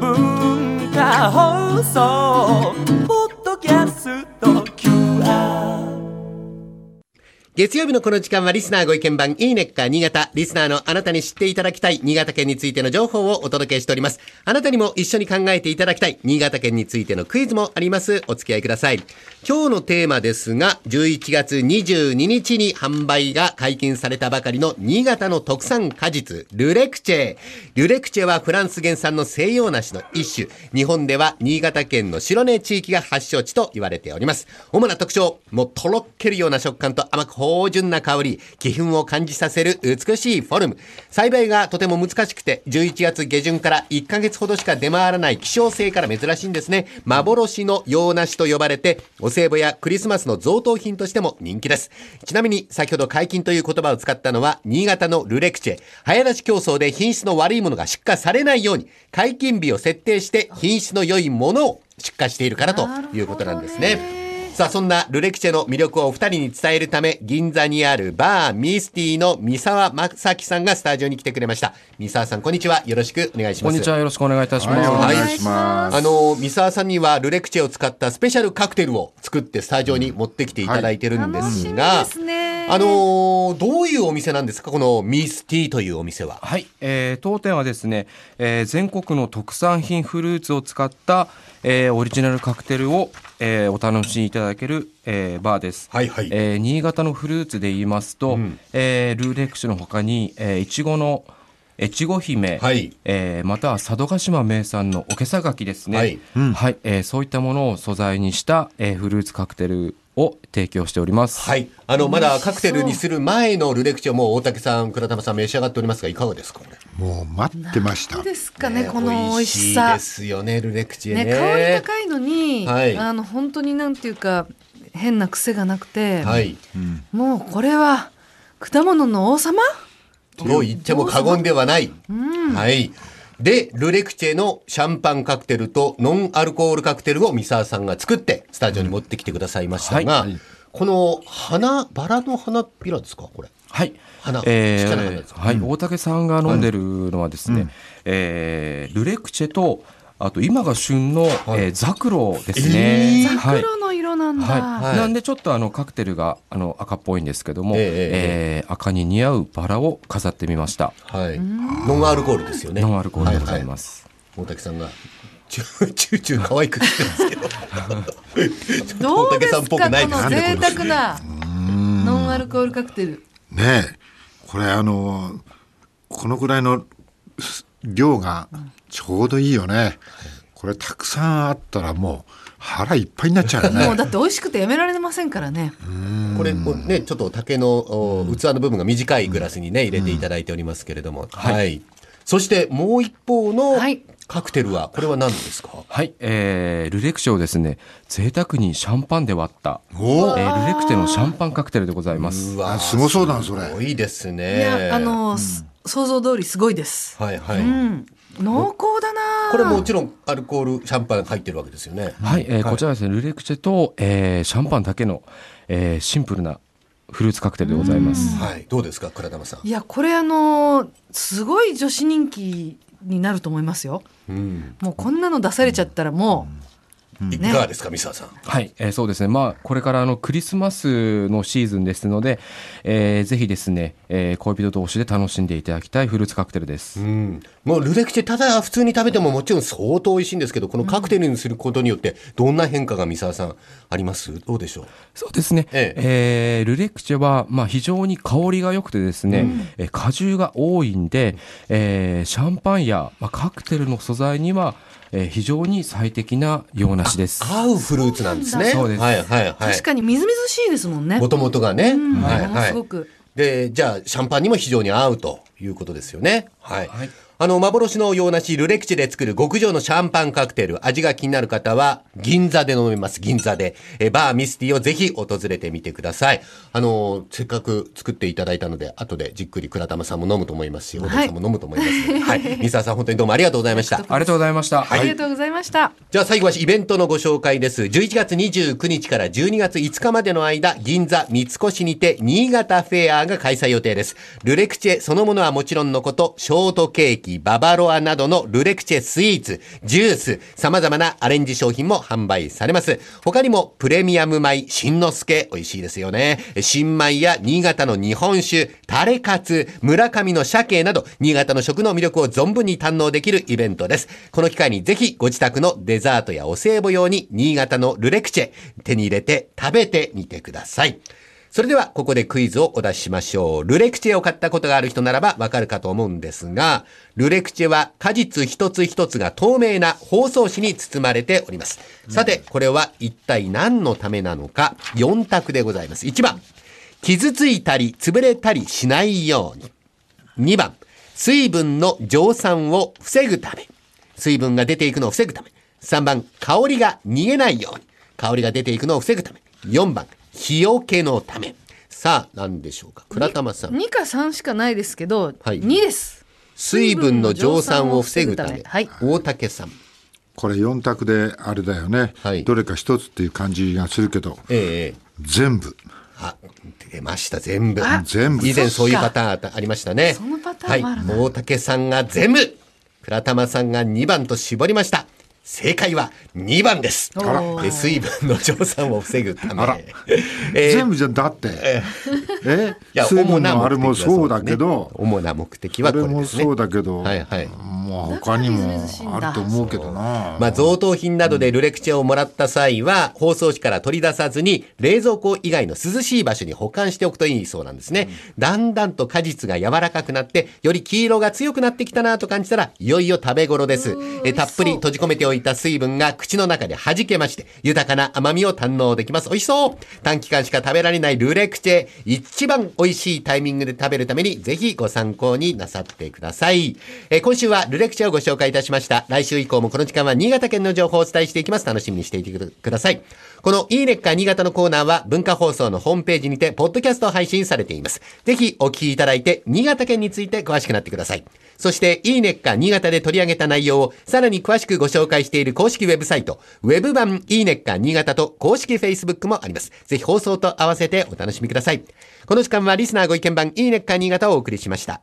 文化放送。月曜日のこの時間はリスナーご意見番いいねっか新潟。リスナーのあなたに知っていただきたい新潟県についての情報をお届けしております。あなたにも一緒に考えていただきたい新潟県についてのクイズもあります。お付き合いください。今日のテーマですが、11月22日に販売が解禁されたばかりの新潟の特産果実、ルレクチェ。ルレクチェはフランス原産の西洋梨の一種。日本では新潟県の白根地域が発祥地と言われております。主な特徴、もうとろけるような食感と甘く芳醇な香り、気粉を感じさせる美しいフォルム。栽培がとても難しくて、11月下旬から1ヶ月ほどしか出回らない希少性から珍しいんですね。幻の洋梨と呼ばれて、お歳暮やクリスマスの贈答品としても人気です。ちなみに、先ほど解禁という言葉を使ったのは、新潟のルレクチェ。早出し競争で品質の悪いものが出荷されないように、解禁日を設定して品質の良いものを出荷しているからということなんですね。さあ、そんなルレクチェの魅力をお二人に伝えるため、銀座にあるバーミスティの三沢正樹さんがスタジオに来てくれました。三沢さん、こんにちは。よろしくお願いします。こんにちは。よろしくお願いいたします。はいお願いします。あの、三沢さんにはルレクチェを使ったスペシャルカクテルを作ってスタジオに持ってきていただいてるんですが、楽しみですねあの、どういうお店なんですか？このミスティというお店は。はい、えー当店はですね、えー全国の特産品フルーツを使った、えーオリジナルカクテルを、えーお楽しみいただける、えーバーです。はいはい。えー新潟のフルーツで言いますと、えールーレクシュの他に、えーいちごの越後姫、はい。えーまたは佐渡島名産のおけさ柿ですね、はい。はい。えーそういったものを素材にした、えーフルーツカクテルを提供しております。はい。あの、まだカクテルにする前のルレクチェをもう大竹さん、倉玉さん召し上がっておりますが、いかがですかこれ？もう待ってました。ですかね、この美味しさ美味しいですよね、ルレクチェね。ね香り高いのに、はいあの本当になんていうか変な癖がなくて、はい。もうこれは果物の王様？と言っても過言ではない。はい。で、ルレクチェのシャンパンカクテルとノンアルコールカクテルを三沢さんが作って、スタジオに持ってきてくださいましたが、はい。この花、バラの花びらですかこれ？はい。花えー、はい、大竹さんが飲んでるのはですね、えールレクチェと、あと今が旬の、えーザクロですね。ザはい。クロの色なんだ、はいはいなんでちょっとあのカクテルがあの赤っぽいんですけども、えええー赤に似合うバラを飾ってみました。はい。ノンアルコールですよね。ノンアルコールでございはます。い。大竹さんが、チューチューチュー可愛くしてますけど。どうですか大竹さんっぽくないですねこの贅沢なノンアルコールカクテルねえ、これあの、このぐらいの量がちょうどいいよね。これたくさんあったらもう腹いっぱいになっちゃうよね。もうだって美味しくてやめられませんからね。これこうね、ちょっと竹のお器の部分が短いグラスにね、入れていただいておりますけれども。はい。そしてもう一方のはい。カクテルは、これは何ですか？はい、えールレクチェをですね、贅沢にシャンパンで割った、えおー。ルレクチェのシャンパンカクテルでございます。わあすごそうだなそれ。すごいですいね。やあの、す想像通りすごいです。はいはい。うん。濃厚これもちろんアルコール、シャンパン入ってるわけですよね。はい、えーこちらはですね、ルレクチェと、えーシャンパンだけの、えーシンプルなフルーツカクテルでございます。はい。どうですか、倉玉さん？いやこれあのすごい女子人気になると思いますようん。もうこんなの出されちゃったらもいかがですか、三沢さん。はい、えーそうですね。まあ、これからあのクリスマスのシーズンですので、えーぜひですね、えー恋人同士で楽しんでいただきたいフルーツカクテルです。うん。もうルレクチェ、ただ普通に食べてももちろん相当美味しいんですけど、このカクテルにすることによって、どんな変化が三沢さんあります？どうでしょう？そうですね。ええールレクチェは、まあ、非常に香りが良くてですね、えー果汁が多いんで、えーシャンパンや、まあ、カクテルの素材には、えー非常に最適な洋梨です。合うフルーツなんですね。そうですはいはいはい。確かにみずみずしいですもんねもともとがね。うんはいはい。すごくで、じゃあ、シャンパンにも非常に合うということですよね。はい。はいあの、幻の洋梨、ルレクチェで作る極上のシャンパンカクテル、味が気になる方は、銀座で飲めます、銀座で。え、バーミスティをぜひ訪れてみてください。あの、せっかく作っていただいたので、後でじっくり倉玉さんも飲むと思いますし、小田さんも飲むと思いますので、はい。三沢さん、本当にどうもありがとうございました。ありがとうございました。ありがとうございました。じゃあ最後はイベントのご紹介です。11月29日から12月5日までの間、銀座三越にて新潟フェアが開催予定です。ルレクチェそのものはもちろんのこと、ショートケーキ、キ、ババロアなどのルレクチェスイーツ、ジュース、様々なアレンジ商品も販売されます。他にもプレミアム米、新之助、美味しいですよね。新米や新潟の日本酒、タレカツ、村上の鮭など、新潟の食の魅力を存分に堪能できるイベントです。この機会にぜひご自宅のデザートやお歳暮用に新潟のルレクチェ、手に入れて食べてみてください。それでは、ここでクイズをお出ししましょう。ルレクチェを買ったことがある人ならばわかるかと思うんですが、ルレクチェは果実一つ一つが透明な包装紙に包まれております。さて、これは一体何のためなのか、4択でございます。1番、傷ついたり潰れたりしないように。2番、水分の蒸散を防ぐため。水分が出ていくのを防ぐため。3番、香りが逃げないように。香りが出ていくのを防ぐため。4番、日よけのため。さあ、何でしょうか。倉玉さん。2か3しかないですけど、はい2です。水分の蒸散を防ぐため。はい大竹さん。これ4択であれだよね、はいどれか一つっていう感じがするけどええ全部あ、出ました、全部。全部以前そういうパターンありましたね。そのパターンもあるなはい。大竹さんが全部。倉玉さんが2番と絞りました。正解は2番です。水分の蒸散を防ぐため。えー。全部じゃだって。えいや、水分のあれもそうだけど。主な目的はこれですね。そうだけど、はいはい。もう他にもあると思うけどな。まあ、贈答品などでルレクチェをもらった際は、包装紙から取り出さずに、冷蔵庫以外の涼しい場所に保管しておくといいそうなんですね。だんだんと果実が柔らかくなって、より黄色が強くなってきたなと感じたら、いよいよ食べ頃です。えたっぷり閉じ込めておいた水分が口の中で弾けまして、豊かな甘みを堪能できます。美味しそう。短期間しか食べられないルレクチェ、一番美味しいタイミングで食べるために、ぜひご参考になさってください。えー今週はルレクチェをご紹介いたしました。来週以降もこの時間は新潟県の情報をお伝えしていきます。楽しみにしていてください。このいいねっか新潟のコーナーは文化放送のホームページにて、ポッドキャスト配信されています。ぜひお聞きいただいて、新潟県について詳しくなってください。そして、いいねっか新潟で取り上げた内容をさらに詳しくご紹介している公式ウェブサイト、ウェブ版いいねっか新潟と公式 Facebook もあります。ぜひ放送と合わせてお楽しみください。この時間はリスナーご意見番いいねっか新潟をお送りしました。